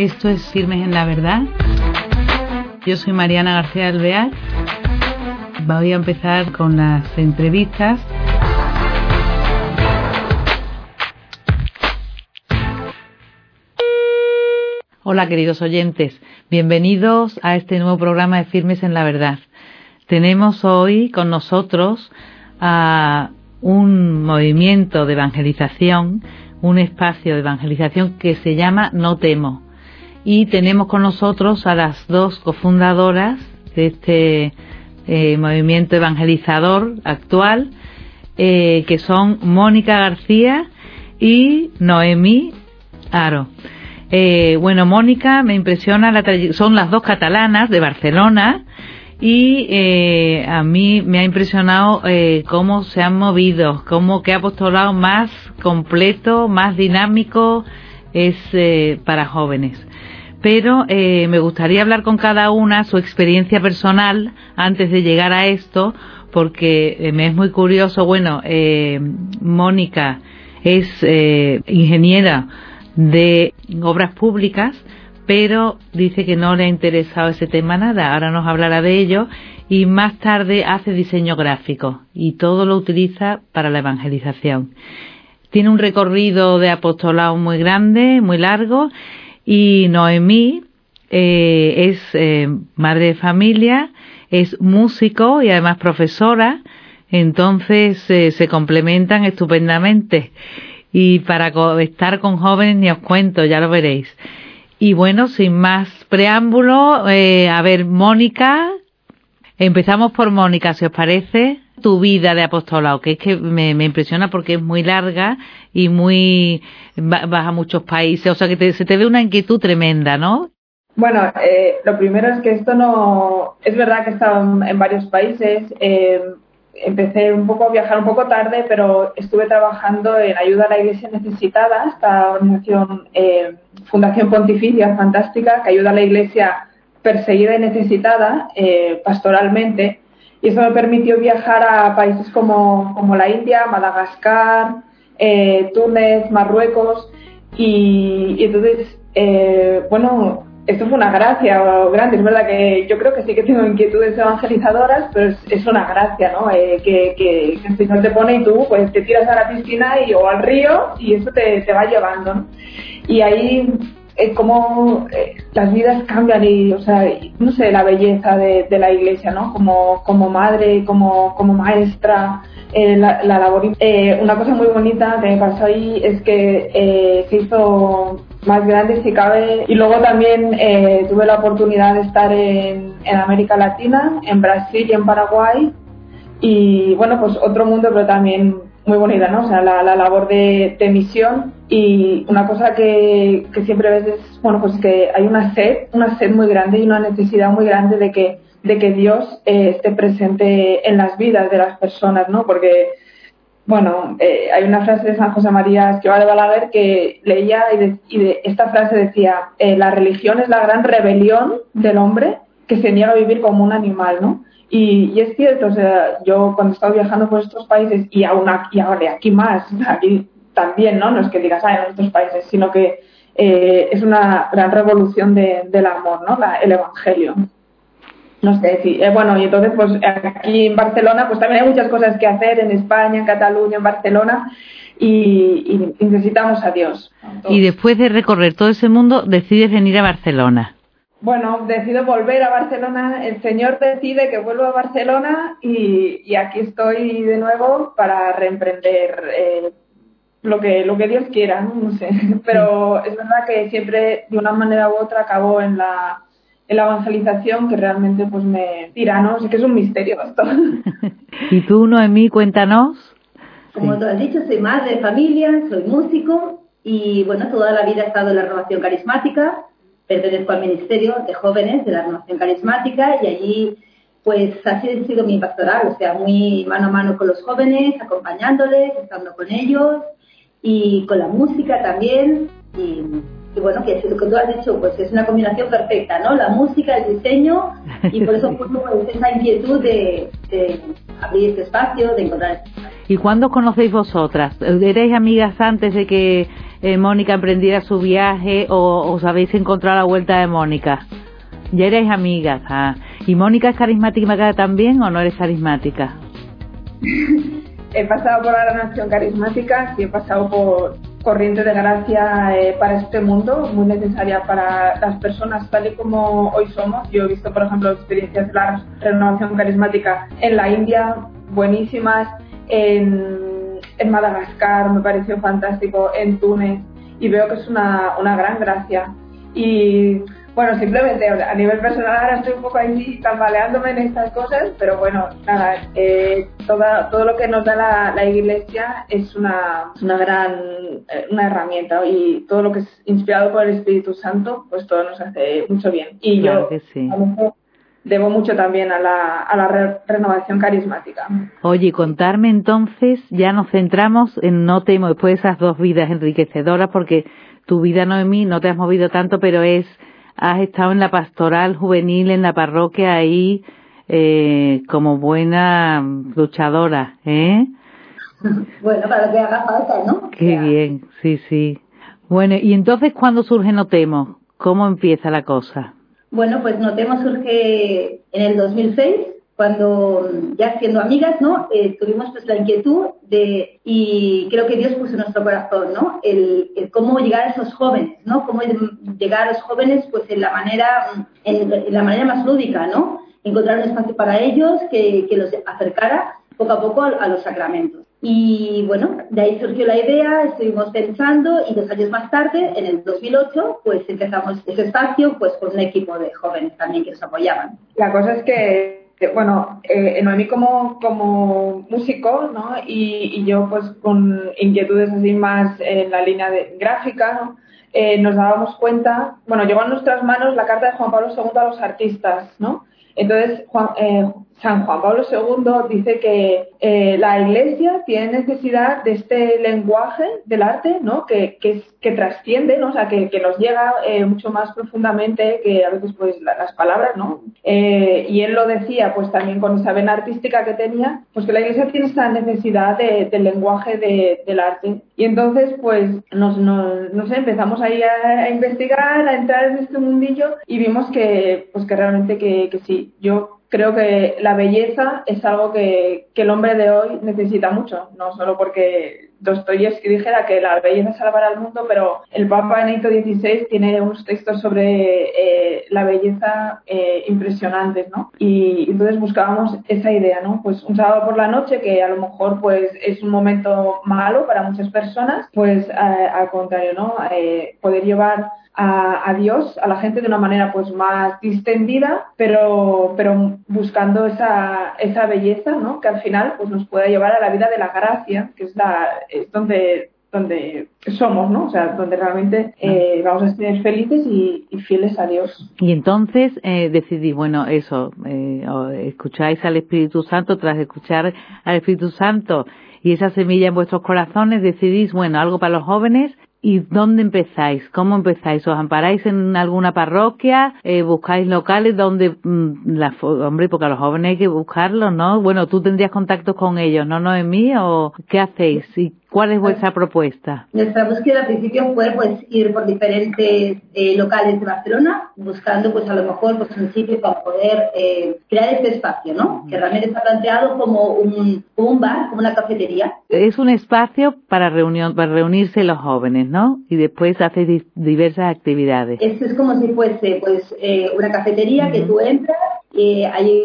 Esto es Firmes en la Verdad. Yo soy Mariana García Alvear. Voy a empezar con las entrevistas. Hola queridos oyentes, bienvenidos a este nuevo programa de Firmes en la Verdad. Tenemos hoy con nosotros a un movimiento de evangelización, un espacio de evangelización que se llama No Temo. Y tenemos con nosotros a las dos cofundadoras de este eh, movimiento evangelizador actual, eh, que son Mónica García y Noemí Aro. Eh, bueno, Mónica me impresiona, la son las dos catalanas de Barcelona y a mí me ha impresionado cómo se han movido, cómo que apostolado más completo, más dinámico es para jóvenes. Pero eh, me gustaría hablar con cada una su experiencia personal antes de llegar a esto, porque eh, me es muy curioso. Bueno, eh, Mónica es eh, ingeniera de obras públicas, pero dice que no le ha interesado ese tema nada. Ahora nos hablará de ello y más tarde hace diseño gráfico y todo lo utiliza para la evangelización. Tiene un recorrido de apostolado muy grande, muy largo y Noemí eh, es eh, madre de familia, es músico y además profesora, entonces eh, se complementan estupendamente. Y para estar con jóvenes ni os cuento, ya lo veréis. Y bueno, sin más preámbulo, eh, a ver, Mónica, empezamos por Mónica, si os parece, tu vida de apostolado, que es que me, me impresiona porque es muy larga y muy, vas a muchos países, o sea que te, se te ve una inquietud tremenda, ¿no? Bueno, eh, lo primero es que esto no, es verdad que he estado en, varios países, eh, empecé un poco a viajar un poco tarde, pero estuve trabajando en ayuda a la iglesia necesitada, esta organización, eh, Fundación Pontificia, fantástica, que ayuda a la iglesia perseguida y necesitada eh, pastoralmente. Y eso me permitió viajar a países como, como la India, Madagascar, eh, Túnez, Marruecos. Y, entonces, eh, bueno, esto fue una gracia grande. Es verdad que yo creo que sí que tengo inquietudes evangelizadoras, pero es, es una gracia, ¿no? Eh, que, el Señor te pone y tú pues te tiras a la piscina y, o al río y eso te, te va llevando, ¿no? Y ahí eh, como eh, las vidas cambian y, o sea, no sé, la belleza de, la iglesia, ¿no? Como, como madre, como, como maestra, eh, la, la, labor. Eh, una cosa muy bonita que me pasó ahí es que se hizo más grande si cabe y luego también tuve la oportunidad de estar en América Latina, en Brasil y en Paraguay y bueno, pues otro mundo pero también muy bonita, ¿no? O sea, la, la labor de, de, misión y una cosa que, que, siempre ves es, bueno, pues que hay una sed, una sed muy grande y una necesidad muy grande de que, de que Dios eh, esté presente en las vidas de las personas, ¿no? Porque, bueno, eh, hay una frase de San José María Esquiva de Balaguer que leía y, de, y de, esta frase decía, eh, la religión es la gran rebelión del hombre que se niega a vivir como un animal, ¿no? Y, es cierto, o sea, yo cuando he estado viajando por estos países y aún aquí, ahora aquí más, aquí también, ¿no? No es que digas, ah, en estos países, sino que eh, es una gran revolución de, del amor, ¿no? La, el evangelio. No sé, sí. Eh, bueno, y entonces, pues aquí en Barcelona, pues también hay muchas cosas que hacer, en España, en Cataluña, en Barcelona, y, necesitamos a Dios. Y después de recorrer todo ese mundo, decides venir a Barcelona. Bueno, decido volver a Barcelona, el Señor decide que vuelva a Barcelona y, y aquí estoy de nuevo para reemprender eh, lo que lo que Dios quiera, ¿no? sé. Pero es verdad que siempre de una manera u otra acabo en la en la evangelización que realmente pues me tira, ¿no? Sé que es un misterio esto. ¿Y tú, Noemí, cuéntanos? Como tú has dicho, soy madre de familia, soy músico y bueno, toda la vida he estado en la renovación carismática pertenezco al Ministerio de Jóvenes de la Renovación Carismática y allí pues así ha sido mi pastoral, o sea, muy mano a mano con los jóvenes, acompañándoles, estando con ellos y con la música también y, y bueno, que es lo que tú has dicho, pues es una combinación perfecta, ¿no? La música, el diseño y por eso pues, esa inquietud de, de abrir este espacio, de encontrar. ¿Y cuándo conocéis vosotras? ¿Erais amigas antes de que eh, Mónica emprendiera su viaje o os habéis encontrado a la vuelta de Mónica? Ya erais amigas. Ah. ¿Y Mónica es carismática también o no eres carismática? he pasado por la renovación carismática, y he pasado por corriente de gracia eh, para este mundo, muy necesaria para las personas tal y como hoy somos. Yo he visto, por ejemplo, experiencias de la renovación carismática en la India, buenísimas, en, en Madagascar, me pareció fantástico, en Túnez, y veo que es una, una gran gracia. Y bueno, simplemente a nivel personal ahora estoy un poco ahí tambaleándome en estas cosas, pero bueno, nada, eh, todo lo que nos da la, iglesia es una, una gran eh, una herramienta y todo lo que es inspirado por el Espíritu Santo, pues todo nos hace mucho bien. Y yo debo mucho también a la, a la renovación carismática. Oye, contarme entonces, ya nos centramos en No temo después de esas dos vidas enriquecedoras, porque tu vida, Noemí, no te has movido tanto, pero es has estado en la pastoral juvenil en la parroquia ahí eh, como buena luchadora, ¿eh? Bueno, para lo que haga falta, ¿no? Qué bien, sí, sí. Bueno, y entonces, ¿cuándo surge Notemos? ¿Cómo empieza la cosa? Bueno, pues Notemos surge en el 2006 cuando ya siendo amigas, ¿no? Eh, tuvimos pues la inquietud de, y creo que Dios puso en nuestro corazón, ¿no? El, cómo llegar a esos jóvenes, ¿no? Cómo llegar a los jóvenes pues en la manera, en, la manera más lúdica, ¿no? Encontrar un espacio para ellos que los acercara poco a poco a, los sacramentos. Y bueno, de ahí surgió la idea, estuvimos pensando y dos años más tarde, en el 2008, pues empezamos ese espacio pues con un equipo de jóvenes también que nos apoyaban. La cosa es que bueno, eh, Noemí como, como músico, ¿no? Y, yo pues con inquietudes así más en la línea de gráfica, ¿no? Eh, nos dábamos cuenta, bueno, llegó a nuestras manos la carta de Juan Pablo II a los artistas, ¿no? Entonces, Juan, eh, San Juan Pablo II dice que eh, la Iglesia tiene necesidad de este lenguaje del arte, ¿no? Que, que, que trasciende, ¿no? O sea, que, que nos llega eh, mucho más profundamente que a veces pues las palabras, ¿no? Eh, y él lo decía, pues también con esa vena artística que tenía, pues que la Iglesia tiene esta necesidad de, del lenguaje de, del arte. Y entonces, pues, nos, nos, empezamos ahí a, a, investigar, a entrar en este mundillo y vimos que, pues que realmente que, que sí, yo creo que la belleza es algo que, que, el hombre de hoy necesita mucho, no solo porque Dostoyevsky dijera que la belleza salvará al mundo, pero el Papa Benedicto XVI tiene unos textos sobre eh, la belleza eh, impresionantes, ¿no? Y entonces buscábamos esa idea, ¿no? Pues un sábado por la noche, que a lo mejor pues es un momento malo para muchas personas, pues al contrario, ¿no? Eh, poder llevar a, Dios, a la gente de una manera pues más distendida, pero, pero buscando esa, esa belleza, ¿no? Que al final pues nos pueda llevar a la vida de la gracia, que es la, es donde donde somos, ¿no? O sea, donde realmente eh, vamos a ser felices y, fieles a Dios. Y entonces eh, decidí, bueno, eso, eh, escucháis al Espíritu Santo, tras escuchar al Espíritu Santo y esa semilla en vuestros corazones, decidís, bueno, algo para los jóvenes ¿Y dónde empezáis? ¿Cómo empezáis? ¿Os amparáis en alguna parroquia? Eh, ¿Buscáis locales donde, mm, la, hombre, porque a los jóvenes hay que buscarlos, ¿no? Bueno, tú tendrías contacto con ellos, ¿no, no mí ¿O qué hacéis? ¿Y ¿Cuál es vuestra propuesta? Nuestra búsqueda al principio fue pues ir por diferentes eh, locales de Barcelona, buscando pues a lo mejor pues un sitio para poder eh, crear este espacio, ¿no? Que realmente está planteado como un, un bar, como una cafetería. Es un espacio para reunión, para reunirse los jóvenes, ¿no? Y después hacéis diversas actividades. Esto es como si fuese pues eh, una cafetería que tú entras hay,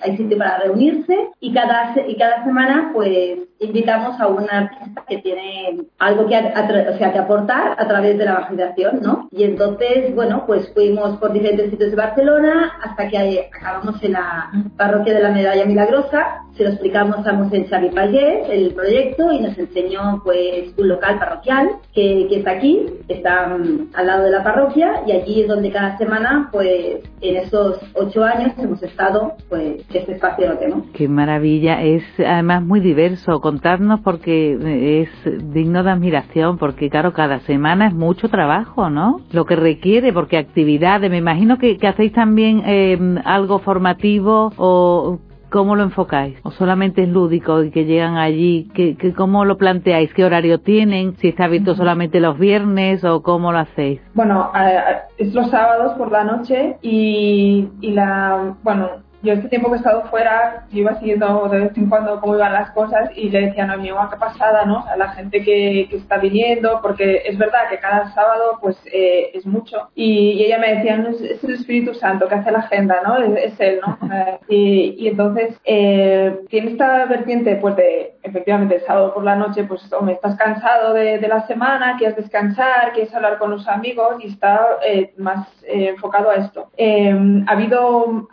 hay sitio para reunirse y cada, y cada semana pues invitamos a una artista que tiene algo que, o sea, que aportar a través de la evangelización, ¿no? Y entonces, bueno, pues fuimos por diferentes sitios de Barcelona hasta que acabamos en la parroquia de la Medalla Milagrosa, se lo explicamos a Monsen Xavi Pallés, el proyecto, y nos enseñó pues un local parroquial que, que está aquí, está mm, al lado de la parroquia, y allí es donde cada semana, pues en esos ocho años hemos estado, pues este espacio lo tenemos. Qué maravilla, es además muy diverso, contarnos porque es digno de admiración, porque claro, cada semana es mucho trabajo, ¿no? Lo que requiere, porque actividades, me imagino que, que hacéis también eh, algo formativo o ¿cómo lo enfocáis? ¿O solamente es lúdico y que llegan allí? ¿Qué, qué, ¿Cómo lo planteáis? ¿Qué horario tienen? ¿Si está abierto solamente los viernes o cómo lo hacéis? Bueno, es los sábados por la noche y, y la, bueno, yo este tiempo que he estado fuera, yo iba siguiendo de vez en cuando cómo iban las cosas y le decía, no, mi mamá, qué pasada, ¿no? A la gente que, que está viniendo, porque es verdad que cada sábado, pues, eh, es mucho. Y, ella me decía, no, es, el Espíritu Santo que hace la agenda, ¿no? Es, él, ¿no? Eh, y, y, entonces, eh, tiene esta vertiente, pues, de, efectivamente, el sábado por la noche, pues, me estás cansado de, de, la semana, quieres descansar, quieres hablar con los amigos y está eh, más eh, enfocado a esto. ha habido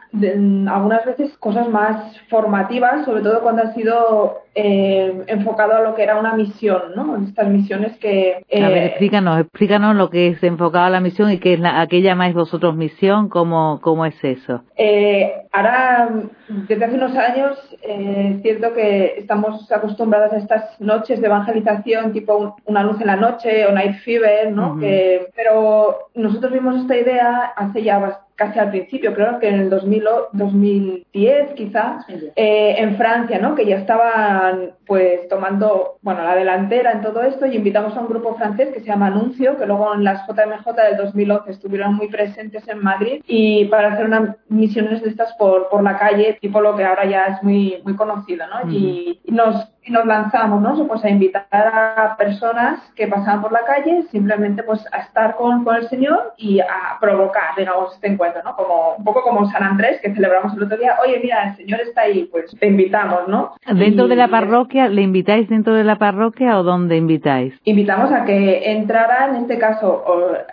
algunas veces cosas más formativas, sobre todo cuando ha sido eh, enfocado a lo que era una misión, ¿no? Estas misiones que... Eh, a ver, explícanos, explícanos lo que es enfocado a la misión y qué es la, a qué llamáis vosotros misión, cómo, cómo es eso. Eh, ahora, desde hace unos años, eh, es cierto que estamos acostumbrados a estas noches de evangelización, tipo una luz en la noche o Night Fever, ¿no? que, pero nosotros vimos esta idea hace ya bastante casi al principio, creo que en el 2000, 2010 quizás, eh, en Francia, ¿no? Que ya estaban pues tomando, bueno, la delantera en todo esto y invitamos a un grupo francés que se llama Anuncio, que luego en las JMJ del 2011 estuvieron muy presentes en Madrid y para hacer unas misiones de estas por, por la calle, tipo lo que ahora ya es muy, muy conocido, ¿no? y, nos y nos lanzamos ¿no? pues a invitar a personas que pasaban por la calle simplemente pues a estar con, con el Señor y a provocar digamos este encuentro como, un poco como San Andrés, que celebramos el otro día. Oye, mira, el Señor está ahí, pues te invitamos, ¿no? ¿Dentro de la parroquia? ¿Le invitáis dentro de la parroquia o dónde invitáis? Invitamos a que entrara, en este caso,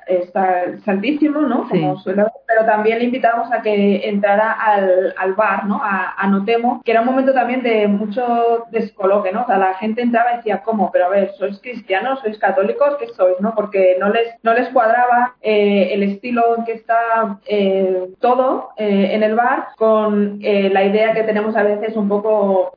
está el Santísimo, ¿no? Como pero también le invitamos a que entrara al, al bar, ¿no? A, a, Notemo, que era un momento también de mucho descoloque, ¿no? O la gente entraba y decía, ¿cómo? Pero a ver, ¿sois cristianos? ¿Sois católicos? ¿Qué sois? ¿no? Porque no les, no les cuadraba eh, el estilo en que está eh, todo eh, en el bar con la idea que tenemos a veces un poco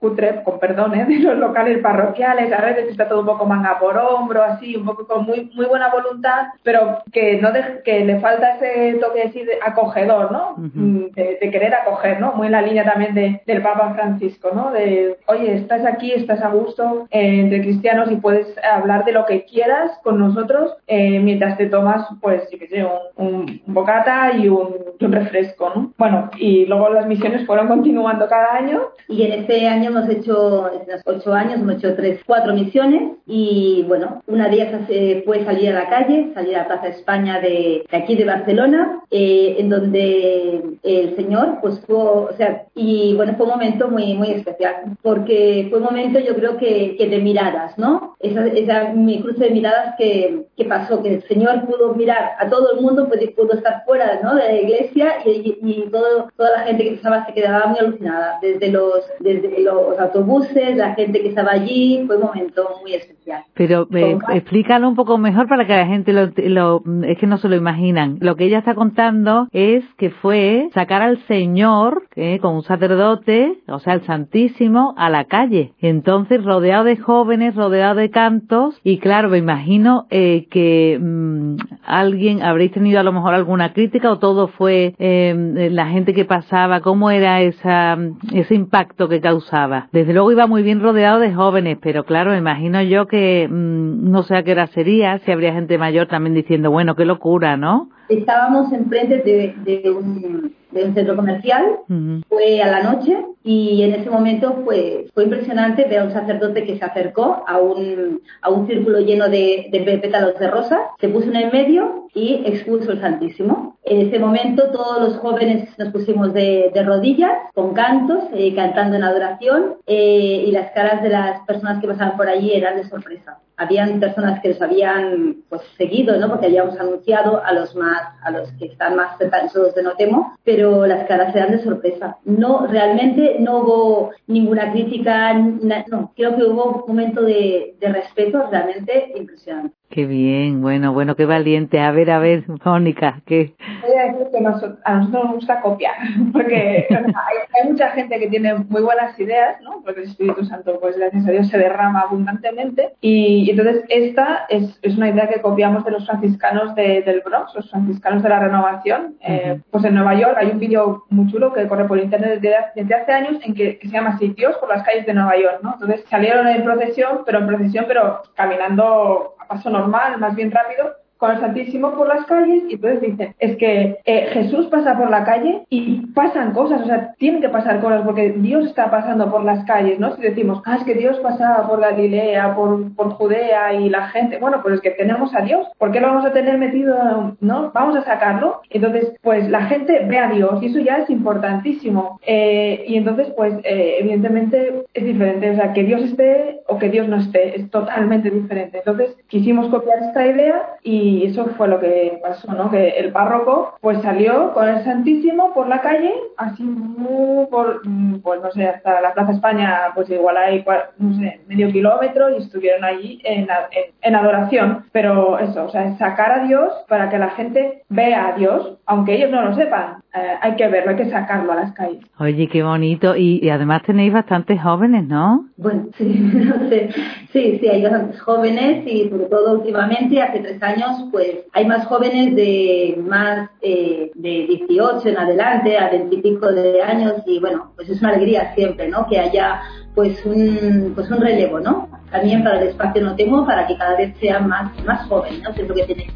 cutre, con perdón, de los locales parroquiales, a veces está todo un poco manga por hombro, así, un poco con muy, muy buena voluntad, pero que no que le falta ese toque así de acogedor, ¿no? Mm, de, querer acoger, ¿no? Muy en la línea también de, del Papa Francisco, ¿no? De, oye, estás aquí, estás a gusto eh, entre cristianos y puedes hablar de lo que quieras con nosotros eh, mientras te tomas, pues, yo qué sé, un, bocata y un, un refresco, ¿no? Bueno, y luego las misiones fueron continuando cada año. Y en este año hemos hecho, en los ocho años, hemos hecho tres, cuatro misiones y bueno, una de ellas fue salir a la calle, salir a Plaza España de, aquí de Barcelona, eh, en donde el Señor, pues fue, o sea, y bueno, fue un momento muy, muy especial, porque fue un momento yo creo que, que de miradas, ¿no? Esa, esa mi cruce de miradas que, que, pasó, que el Señor pudo mirar a todo el mundo, pues, pudo estar fuera, ¿no? De la iglesia y, y, todo, toda la gente que estaba se quedaba muy alucinada, desde los, desde los los autobuses, la gente que estaba allí, fue un momento muy especial. Pero eh, explícalo un poco mejor para que la gente lo, lo, es que no se lo imaginan. Lo que ella está contando es que fue sacar al Señor, eh, con un sacerdote, o sea, el Santísimo, a la calle. Entonces, rodeado de jóvenes, rodeado de cantos, y claro, me imagino eh, que mm, alguien, habréis tenido a lo mejor alguna crítica o todo fue eh, la gente que pasaba, cómo era esa, ese impacto que causaba. Desde luego iba muy bien rodeado de jóvenes, pero claro, imagino yo que mm, no sé a qué hora sería, si habría gente mayor también diciendo, bueno, qué locura, ¿no? Estábamos enfrente de, de, un, de un centro comercial, fue a la noche y en ese momento fue, fue impresionante ver a un sacerdote que se acercó a un, a un círculo lleno de, de pétalos de rosa, se puso en el medio y expuso el Santísimo. En ese momento todos los jóvenes nos pusimos de, de rodillas, con cantos, eh, cantando en adoración eh, y las caras de las personas que pasaban por allí eran de sorpresa habían personas que los habían pues seguido, ¿no? Porque habíamos anunciado a los más, a los que están más cercanos de Notemo, pero las caras eran de sorpresa. No, realmente no hubo ninguna crítica, no, creo que hubo un momento de, de respeto realmente impresionante. Qué bien, bueno, bueno, qué valiente. A ver, a ver, Mónica, ¿qué? Voy a decir que a nosotros nos gusta copiar, porque hay, mucha gente que tiene muy buenas ideas, ¿no? Porque el Espíritu Santo, pues gracias a Dios, se derrama abundantemente. Y, entonces esta es, es, una idea que copiamos de los franciscanos del Bronx, los franciscanos de la renovación. Eh, pues en Nueva York hay un vídeo muy chulo que corre por internet desde, desde hace años en que, se llama Sitios por las calles de Nueva York, ¿no? Entonces salieron en procesión, pero en procesión, pero caminando paso normal, más bien rápido, con el Santísimo por las calles y entonces dicen, es que eh, Jesús pasa por la calle y pasan cosas, o sea, tienen que pasar cosas porque Dios está pasando por las calles, ¿no? Si decimos, ah, es que Dios pasaba por Galilea, por, por Judea y la gente, bueno, pues es que tenemos a Dios, ¿por qué lo vamos a tener metido, no? Vamos a sacarlo. Entonces, pues la gente ve a Dios y eso ya es importantísimo. Eh, y entonces, pues eh, evidentemente es diferente, o sea, que Dios esté o que Dios no esté, es totalmente diferente. Entonces, quisimos copiar esta idea y y eso fue lo que pasó, ¿no? Que el párroco pues salió con el Santísimo por la calle, así muy por, mm, pues no sé, hasta la Plaza España, pues igual hay, no sé, medio kilómetro y estuvieron allí en, en, adoración. Pero eso, o sea, sacar a Dios para que la gente vea a Dios, aunque ellos no lo sepan, eh, hay que verlo, hay que sacarlo a las calles. Oye, qué bonito. Y, además tenéis bastantes jóvenes, ¿no? Bueno, sí, no sé. sí, sí, hay bastantes jóvenes y sobre todo últimamente, hace tres años, pues hay más jóvenes de más eh, de 18 en adelante, a 20 y pico de años y bueno, pues es una alegría siempre, ¿no? Que haya pues un, pues un relevo, ¿no? También para el espacio no temo, para que cada vez sean más, más jóvenes, ¿no?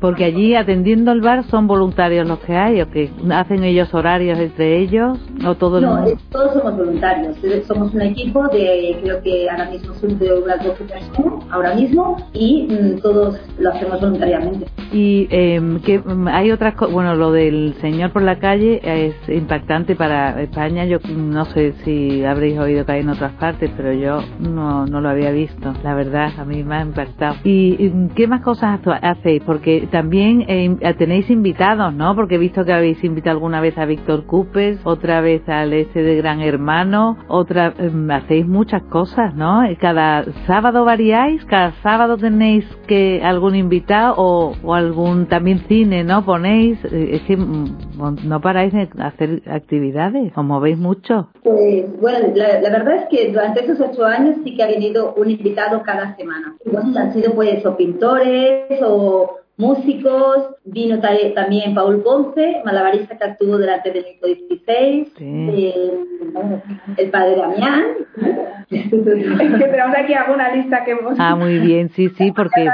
Porque allí atendiendo el bar son voluntarios los que hay, o que hacen ellos horarios entre ellos, o todo No, todos somos voluntarios. Somos un equipo de, creo que ahora mismo son de unas 12 personas, ahora mismo, y mm, todos lo hacemos voluntariamente. Y eh, que mm, hay otras cosas, bueno, lo del señor por la calle es impactante para España. Yo no sé si habréis oído que hay en otras partes, pero yo no, no lo había visto. La verdad, a mí me ha impactado. ¿Y qué más cosas hacéis? Porque también eh, tenéis invitados, ¿no? Porque he visto que habéis invitado alguna vez a Víctor Cupes, otra vez al ese de Gran Hermano, otra, em, hacéis muchas cosas, ¿no? Cada sábado variáis, cada sábado tenéis que algún invitado o, o algún también cine, ¿no? Ponéis, eh, es que mm, no paráis de hacer actividades, os movéis mucho. Pues bueno, la, verdad es que durante esos ocho años sí que ha venido un invitado cada semana. han sido pues o pintores o músicos, vino también Paul Ponce, malabarista que actuó delante del Nico XVI, el, padre Damián. es que tenemos aquí alguna lista que hemos... Ah, muy bien, sí, sí, porque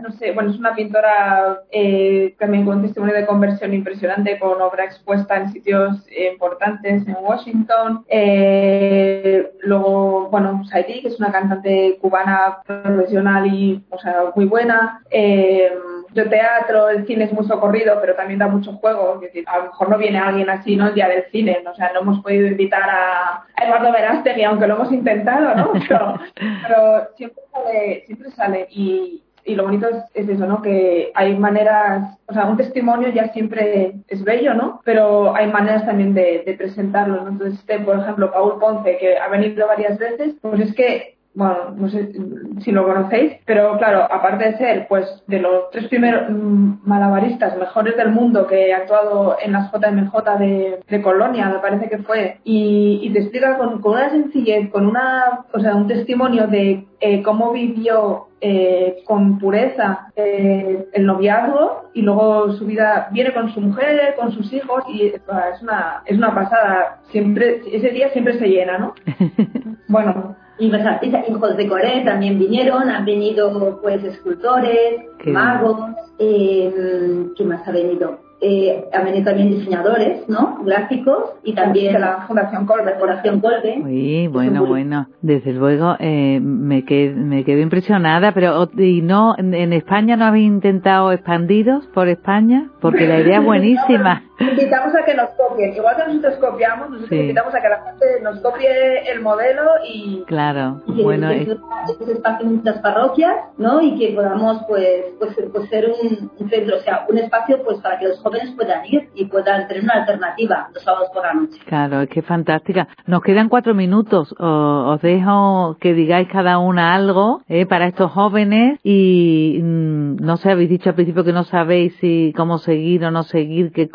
no sé, bueno, es una pintora eh, también con testimonio de conversión impresionante, con obra expuesta en sitios importantes en Washington. Eh, luego, bueno, Saidi, que es una cantante cubana profesional y, o sea, muy buena. Eh, yo teatro, el cine es muy socorrido, pero también da mucho juego. A lo mejor no viene alguien así, ¿no? El día del cine. O sea, no hemos podido invitar a, Eduardo Verástegui, aunque lo hemos intentado, ¿no? Pero, pero siempre sale, siempre sale. Y, y lo bonito es, eso, ¿no? Que hay maneras, o sea, un testimonio ya siempre es bello, ¿no? Pero hay maneras también de, de presentarlo, ¿no? Entonces, este, por ejemplo, Paul Ponce, que ha venido varias veces, pues es que bueno, no sé si lo conocéis, pero claro, aparte de ser pues de los tres primeros mm, malabaristas mejores del mundo que ha actuado en las JMJ de, Colonia, me parece que fue, y, te explica con, con, una sencillez, con una, o sea, un testimonio de eh, cómo vivió eh, con pureza eh, el noviazgo y luego su vida viene con su mujer, con sus hijos y es una, es una pasada. Siempre, ese día siempre se llena, ¿no? bueno, y los artistas, hijos de Corea también vinieron, han venido pues escultores, magos, eh, ¿qué más ha venido? eh, han venido también diseñadores, ¿no? Gráficos y también la Fundación Colbe. Fundación Colbe. Sí, bueno, bueno. Desde luego eh, me, quedé, me quedé impresionada, pero ¿y no en España no habéis intentado expandiros por España? Porque la idea es buenísima. Invitamos a que nos copien. Igual que nosotros copiamos, nosotros invitamos a que la gente nos copie el modelo y... Claro, y que bueno. Que es... espacio en muchas parroquias, ¿no? Y que podamos, pues, pues, pues ser un, un centro, o sea, un espacio, pues, para que los jóvenes puedan ir y puedan tener una alternativa los sábados por la noche. Claro, es que es fantástica. Nos quedan cuatro minutos. os dejo que digáis cada una algo eh, para estos jóvenes y mm, no sé, habéis dicho al principio que no sabéis si cómo seguir o no seguir, qué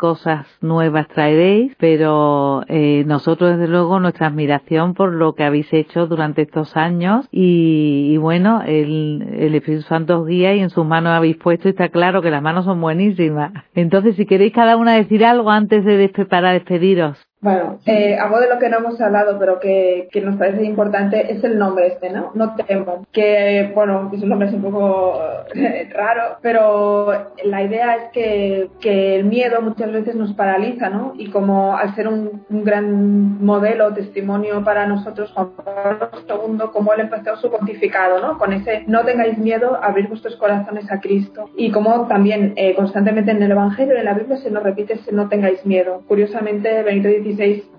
nuevas traeréis, pero eh, nosotros desde luego nuestra admiración por lo que habéis hecho durante estos años y, bueno, el, el Espíritu Santo os guía y en sus manos habéis puesto y está claro que las manos son buenísimas. Entonces, si queréis cada una decir algo antes de para despediros. Bueno, eh, algo de lo que no hemos hablado, pero que, que, nos parece importante, es el nombre este, ¿no? No temo. Que, bueno, es un nombre un poco eh, raro, pero la idea es que, que, el miedo muchas veces nos paraliza, ¿no? Y como al ser un, un gran modelo, testimonio para nosotros, Juan Pablo II, como él empezó su pontificado, ¿no? Con ese no tengáis miedo, abrir vuestros corazones a Cristo. Y como también eh, constantemente en el Evangelio, en la Biblia, se nos repite ese no tengáis miedo. Curiosamente, Benito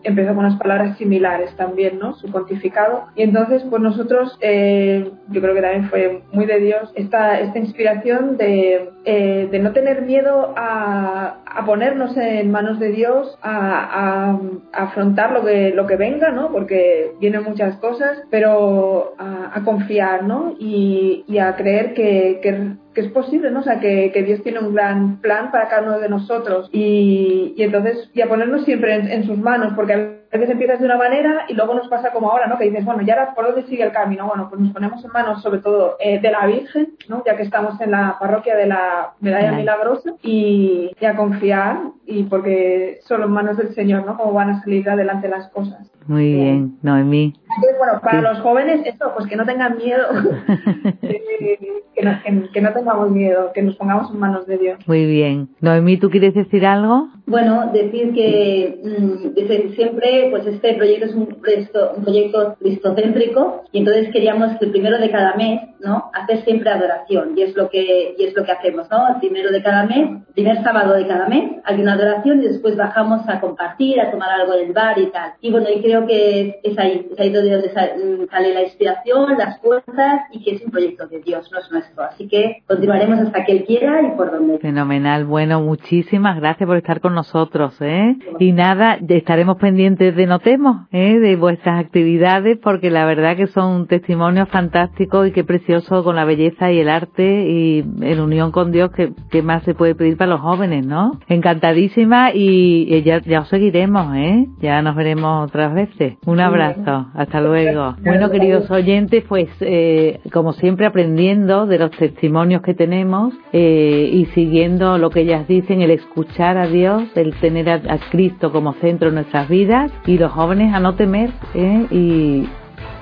empezó con unas palabras similares también, ¿no? Su pontificado. Y entonces, pues nosotros, eh, yo creo que también fue muy de Dios esta, esta inspiración de, eh, de no tener miedo a, a, ponernos en manos de Dios, a, a, afrontar lo que, lo que venga, ¿no? Porque vienen muchas cosas, pero a, confiar, ¿no? Y, y a creer que, que que es posible, ¿no? O sea, que, que, Dios tiene un gran plan para cada uno de nosotros y, y entonces, y a ponernos siempre en, en, sus manos, porque a veces empiezas de una manera y luego nos pasa como ahora, ¿no? Que dices, bueno, ¿y ahora por dónde sigue el camino? Bueno, pues nos ponemos en manos sobre todo eh, de la Virgen, ¿no? Ya que estamos en la parroquia de la Medalla Milagrosa y, y, a confiar y porque solo en manos del Señor, ¿no? Cómo van a salir adelante las cosas. Muy bien, Noemí. Entonces, bueno, para los jóvenes, esto, pues que no tengan miedo, que, no, que, no, tengamos miedo, que nos pongamos en manos de Dios. Muy bien. Noemí, ¿tú quieres decir algo? Bueno, decir que mm, desde siempre, pues este proyecto es un proyecto, un proyecto cristocéntrico y entonces queríamos que el primero de cada mes, ¿no? Hacer siempre adoración y es lo que, y es lo que hacemos, ¿no? El primero de cada mes, primer sábado de cada mes, hay una adoración y después bajamos a compartir, a tomar algo del bar y tal. Y bueno, y creo que es ahí, es ahí donde mm, sale la inspiración, las fuerzas y que es un proyecto de Dios, no es nuestro. Así que continuaremos hasta que Él quiera y por donde. Fenomenal. Bueno, muchísimas gracias por estar con nosotros, ¿eh? Y nada, estaremos pendientes de Notemos, ¿eh? De vuestras actividades porque la verdad que son un testimonio fantástico y qué precioso con la belleza y el arte y en unión con Dios que, que más se puede pedir para los jóvenes, ¿no? Encantadísima y, ya, ya os seguiremos, ¿eh? Ya nos veremos otras veces. Un abrazo. Hasta luego. Bueno, queridos oyentes, pues eh, como siempre aprendiendo de los testimonios que tenemos eh, y siguiendo lo que ellas dicen, el escuchar a Dios, el tener a, Cristo como centro en nuestras vidas y los jóvenes a no temer ¿eh? y,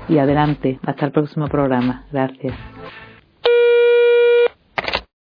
y adelante. Hasta el próximo programa. Gracias.